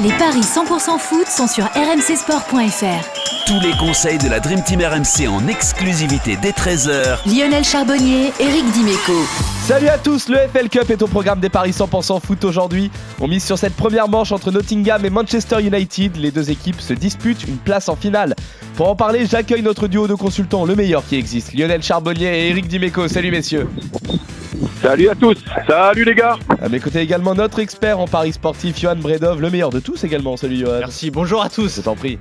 Les paris 100% foot sont sur rmcsport.fr. Tous les conseils de la Dream Team RMC en exclusivité dès 13h. Lionel Charbonnier, Eric Dimeco. Salut à tous, le FL Cup est au programme des paris 100% foot aujourd'hui. On mise sur cette première manche entre Nottingham et Manchester United. Les deux équipes se disputent une place en finale. Pour en parler, j'accueille notre duo de consultants, le meilleur qui existe, Lionel Charbonnier et Eric Dimeco. Salut messieurs. Salut à tous, salut les gars À mes côtés également notre expert en paris sportif, Johan Bredov, le meilleur de tous également. Salut Johan. Merci, bonjour à tous. Je t'en prie.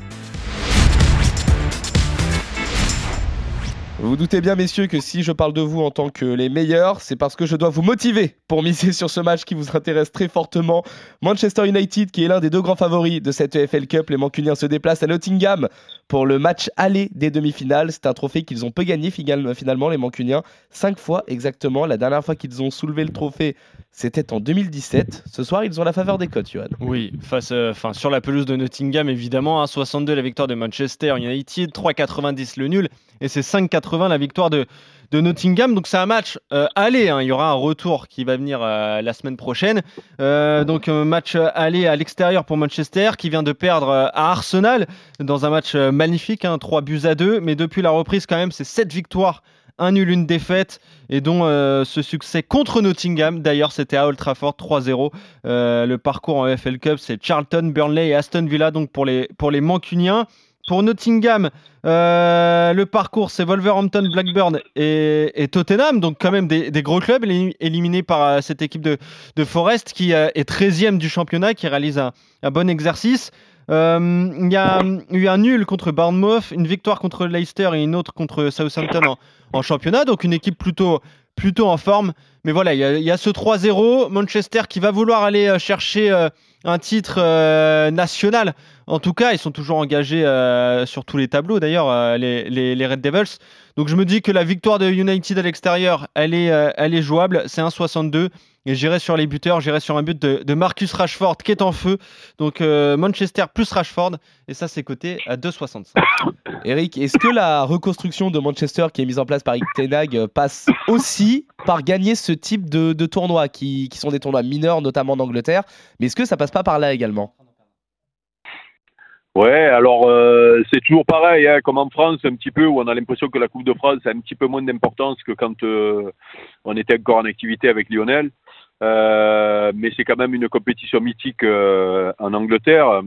Vous doutez bien, messieurs, que si je parle de vous en tant que les meilleurs, c'est parce que je dois vous motiver pour miser sur ce match qui vous intéresse très fortement. Manchester United, qui est l'un des deux grands favoris de cette EFL Cup, les Mancuniens se déplacent à Nottingham pour le match aller des demi-finales. C'est un trophée qu'ils ont peu gagné finalement, les Mancuniens, cinq fois exactement. La dernière fois qu'ils ont soulevé le trophée, c'était en 2017. Ce soir, ils ont la faveur des cotes, Johan. Oui, face, euh, sur la pelouse de Nottingham, évidemment. 1,62 la victoire de Manchester United, 3,90 le nul et c'est 5,80 la victoire de, Nottingham. Donc c'est un match euh, aller. Hein. Il y aura un retour qui va venir euh, la semaine prochaine. Euh, donc un match aller à l'extérieur pour Manchester qui vient de perdre à Arsenal dans un match magnifique, hein, 3 buts à 2. Mais depuis la reprise quand même, c'est 7 victoires. Un nul, une défaite, et dont ce succès contre Nottingham. D'ailleurs, c'était à Old Trafford 3-0. le parcours en FL Cup, c'est Charlton, Burnley et Aston Villa, donc pour les, pour les Mancuniens. Pour Nottingham, euh, le parcours, c'est Wolverhampton, Blackburn et, Tottenham, donc quand même des, gros clubs éliminés par euh, cette équipe de, Forest qui euh, est 13e du championnat, qui réalise un, bon exercice. Il y a eu un nul contre Bournemouth, une victoire contre Leicester et une autre contre Southampton en, championnat, donc une équipe plutôt, plutôt en forme. Mais voilà, il y, a ce 3-0, Manchester qui va vouloir aller chercher un titre euh, national. En tout cas, ils sont toujours engagés euh, sur tous les tableaux, d'ailleurs, euh, les, Red Devils. Donc je me dis que la victoire de United à l'extérieur, elle est, elle est jouable. C'est 1,62. Et j'irai sur les buteurs, j'irai sur un but de, Marcus Rashford qui est en feu. Donc Manchester plus Rashford. Et ça, c'est coté à 2,65. Eric, est-ce que la reconstruction de Manchester qui est mise en place par Eric Tenag passe aussi par gagner ce type de, tournois qui, qui, sont des tournois mineurs, notamment en Angleterre? Mais est-ce que ça passe pas par là également? Ouais, alors euh, c'est toujours pareil, hein, comme en France, un petit peu, où on a l'impression que la Coupe de France a un petit peu moins d'importance que quand euh, on était encore en activité avec Lionel. Euh, mais c'est quand même une compétition mythique en Angleterre.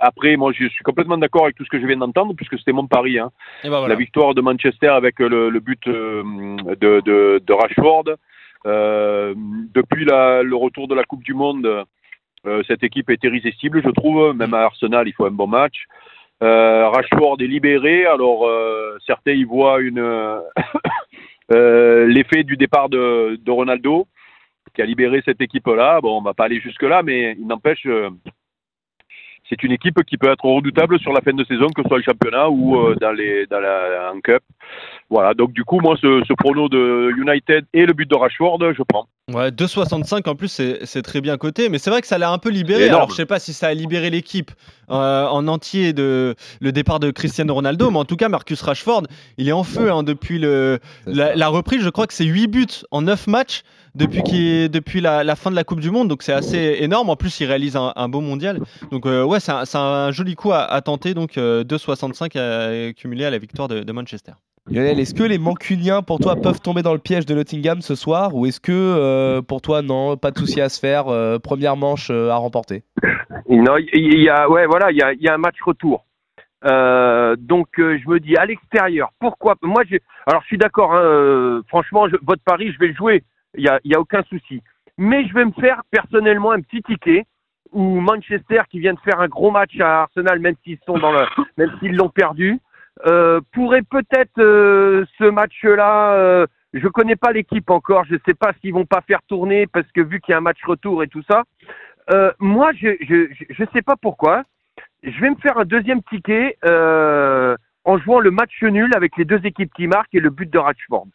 après, moi, je suis complètement d'accord avec tout ce que je viens d'entendre, puisque c'était mon pari. Hein. Ben la victoire de Manchester avec le, but de, de, de, Rashford. depuis la, le retour de la Coupe du Monde, euh, cette équipe est irrésistible, je trouve. Même à Arsenal, il faut un bon match. Euh, Rashford est libéré. Alors, euh, certains y voient l'effet du départ de, de, Ronaldo, qui a libéré cette équipe-là. Bon, on va pas aller jusque-là, mais il n'empêche c'est une équipe qui peut être redoutable sur la fin de saison, que ce soit le championnat ou euh, dans, les, dans la en Cup. Voilà, donc du coup, moi, ce, ce prono de United et le but de Rashford, je prends. Ouais, 2,65 en plus, c'est très bien coté, mais c'est vrai que ça l'a un peu libéré. Alors, je sais pas si ça a libéré l'équipe euh, en entier de le départ de Cristiano Ronaldo, mais en tout cas, Marcus Rashford, il est en feu hein, depuis le, la, la, reprise. Je crois que c'est 8 buts en 9 matchs depuis, depuis la, fin de la Coupe du Monde, donc c'est assez énorme. En plus, il réalise un, beau mondial. Donc, euh, ouais, c'est un, joli coup à, tenter. Donc, 2,65 euh, cumulé à la victoire de, Manchester. Lionel, est-ce que les Mancuniens, pour toi, peuvent tomber dans le piège de Nottingham ce soir Ou est-ce que, euh, pour toi, non, pas de souci à se faire Première manche à remporter? Non, il y, a, ouais, voilà, il y a, un match retour. donc je me dis à l'extérieur, pourquoi Moi, alors je suis d'accord. Hein, franchement, votre pari, je vais le jouer il n'y a, aucun souci. Mais je vais me faire personnellement un petit ticket où Manchester, qui vient de faire un gros match à Arsenal, même s'ils l'ont perdu, euh, pourrait peut-être euh, ce match-là. Euh, je connais pas l'équipe encore, je sais pas s'ils vont pas faire tourner parce que vu qu'il y a un match retour et tout ça. Euh, moi, je, je je sais pas pourquoi. Je vais me faire un deuxième ticket euh, en jouant le match nul avec les deux équipes qui marquent et le but de Rashford.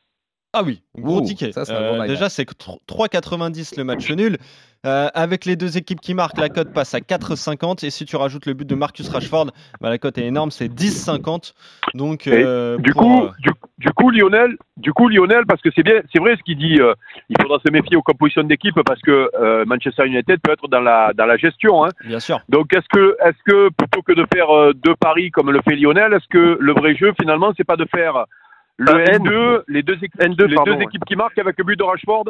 Ah oui, gros Ouh, ticket. ça, c'est un Euh, bon déjà, c'est que tr- 3,90 le match nul. Euh, avec les deux équipes qui marquent, la cote passe à 4,50. Et si tu rajoutes le but de Marcus Rashford, bah, la cote est énorme, c'est 10,50. Donc, euh, Du pour, coup, du, du coup, Lionel, du coup, Lionel, parce que c'est bien, c'est vrai ce qu'il dit. euh, il faudra se méfier aux compositions d'équipe parce que euh, Manchester United peut être dans la dans la gestion. Hein. bien sûr. Donc, est-ce que, est-ce que plutôt que de faire euh, deux paris comme le fait Lionel, est-ce que le vrai jeu finalement, c'est pas de faire le Euh, N. N2, les deux équipes, N2, les pardon, deux ouais. équipes qui marquent avec le but de Rashford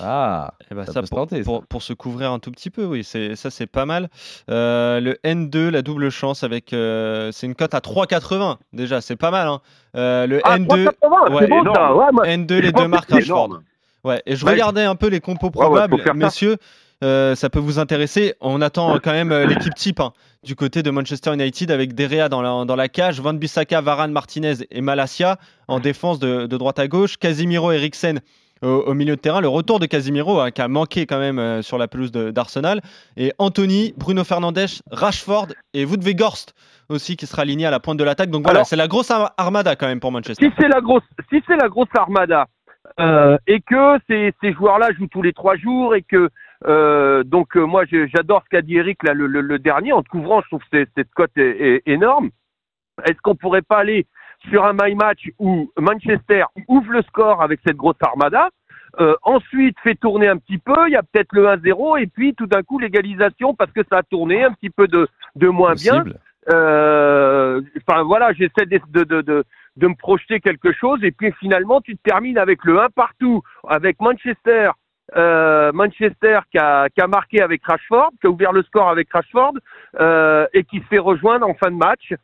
Ah, Eh ben, Ça ça, peut se pour, pour- pour se couvrir un tout petit peu, oui, c'est ça c'est pas mal. Euh, le N2, la double chance avec, euh, c'est une cote à 3,80 déjà, c'est pas mal. hein. Euh, le Ah, N2, 3,80, ouais, c'est beau ça. énorme. Ouais, moi, N2, je les deux que marques Rashford. Ouais, et je Ouais. regardais un peu les compos ouais, probables, messieurs. Euh, ça peut vous intéresser. On attend quand même euh, l'équipe type hein, du côté de Manchester United avec Derea dans la, dans la cage, Van Bissaka, Varane, Martinez et Malasia en défense de, de droite à gauche, Casimiro, Eriksen au, au milieu de terrain. Le retour de Casimiro hein, qui a manqué quand même euh, sur la pelouse d'Arsenal. Et Anthony, Bruno Fernandes, Rashford et Wout Weghorst aussi qui sera aligné à la pointe de l'attaque. Donc voilà, c'est la grosse ar- armada quand même pour Manchester. si c'est la grosse, si c'est la grosse armada euh, et que ces, ces joueurs-là jouent tous les trois jours et que euh, donc euh, moi j'adore ce qu'a dit Eric là le, le- le dernier en te couvrant, je trouve que cette cote est, est énorme. Est-ce qu'on pourrait pas aller sur un my match où Manchester ouvre le score avec cette grosse armada? euh, ensuite, fait tourner un petit peu, il y a peut-être le 1-0, et puis tout d'un coup l'égalisation parce que ça a tourné un petit peu de, de moins bien. possible. Enfin voilà, j'essaie de, de, de, de, de me projeter quelque chose et puis finalement tu te termines avec le 1 partout, avec Manchester, euh, Manchester qui a, qui a marqué avec Rashford, qui a ouvert le score avec Rashford euh, et qui se fait rejoindre en fin de match.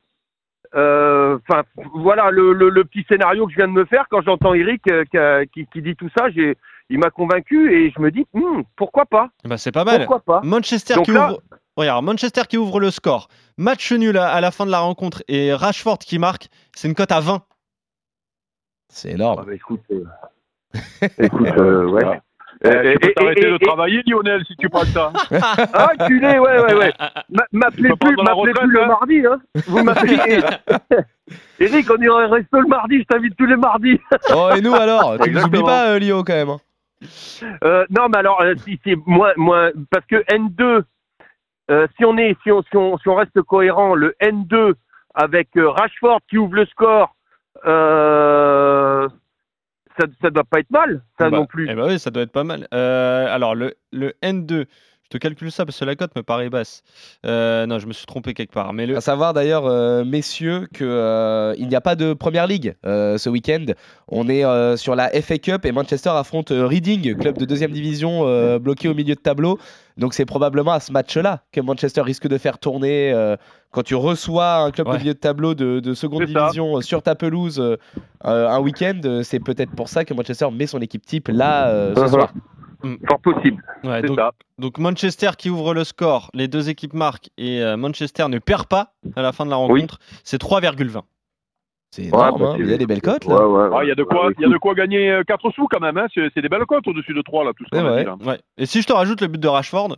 Euh, Enfin voilà le, le, le petit scénario que je viens de me faire quand j'entends Eric euh, qui, a- qui, qui dit tout ça, j'ai il m'a convaincu et je me dis hmm, pourquoi pas, Bah, c'est pas mal. pourquoi pas? Manchester Donc qui là- ouvre. Regarde, Manchester qui ouvre le score. Match nul à, à la fin de la rencontre et Rashford qui marque. C'est une cote à 20. C'est énorme. Ah bah, écoute, euh, écoute euh, ouais. Eh, Euh, tu peux et- t'arrêter de et- travailler, Lionel, si tu prends ça. Ah, culé, ouais, ouais, ouais. Ma- M'appelez plus, m'appelez le hein. mardi, hein. Vous m'appelez. Eric, on est au resto le mardi, je t'invite tous les mardis. Oh, et nous alors? Tu nous oublies pas, euh, Lio, quand même. hein. Euh, non, mais alors, euh, si c'est moins, moins, parce que N2, euh, si on est, si on, si on, si on reste cohérent, le N2 avec euh, Rashford qui ouvre le score, euh, ça, ça doit pas être mal, ça Bah, non plus. Eh bah oui, ça doit être pas mal. Euh, alors, le, le N2, je te calcule ça parce que la cote me paraît basse. Euh, non, je me suis trompé quelque part. Mais le, À savoir d'ailleurs, euh, messieurs, que euh, il n'y a pas de première ligue euh, ce week-end. On est euh, sur la FA Cup et Manchester affronte Reading, club de deuxième division euh, bloqué au milieu de tableau. Donc c'est probablement à ce match-là que Manchester risque de faire tourner. euh, quand tu reçois un club Ouais. de milieu de tableau de, de seconde division euh, sur ta pelouse euh, un week-end, c'est peut-être pour ça que Manchester met son équipe type là euh, ce Uh-huh. Soir. Fort possible. ouais, donc, ça. donc Manchester qui ouvre le score, les deux équipes marquent et euh, Manchester ne perd pas à la fin de la rencontre. C'est 3,20. C'est énorme, bah, hein, il y a des belles cotes Ouais, là. ouais, ouais. Ah, Il y a de quoi, Ouais, il y a de quoi gagner 4 sous quand même. Hein. C'est des belles cotes au-dessus de 3 là, tout ce qu'on C'est a vrai. dit là. Ouais. Et si je te rajoute le but de Rashford,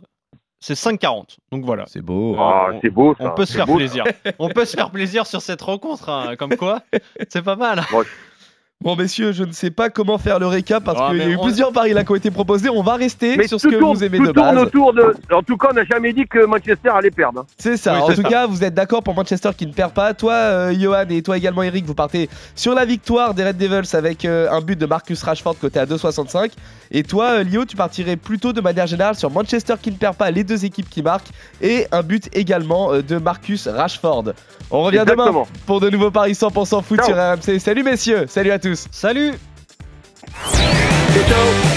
c'est 5,40. Donc voilà. C'est beau. Ah, c'est beau, ça. On peut se C'est faire beau, plaisir. On peut se faire plaisir sur cette rencontre, hein, comme quoi. C'est pas mal. Bon, messieurs, je ne sais pas comment faire le récap parce Ah, qu'il y a eu on- plusieurs paris là qui ont été proposés. On va rester Mais sur ce que tourne, vous aimez tout de tourne base. autour de. En tout cas, on n'a jamais dit que Manchester allait perdre. hein. C'est ça. Oui, en tout ça. cas, vous êtes d'accord pour Manchester qui ne perd pas. Toi, euh, Johan, et toi également, Eric, vous partez sur la victoire des Red Devils avec euh, un but de Marcus Rashford côté à 2,65. Et toi, euh, Lio, tu partirais plutôt de manière générale sur Manchester qui ne perd pas, les deux équipes qui marquent, et un but également euh, de Marcus Rashford. On revient demain pour de nouveaux paris 100% foot Ciao. sur RMC. Salut messieurs, salut à tous. Salut Ciao, ciao.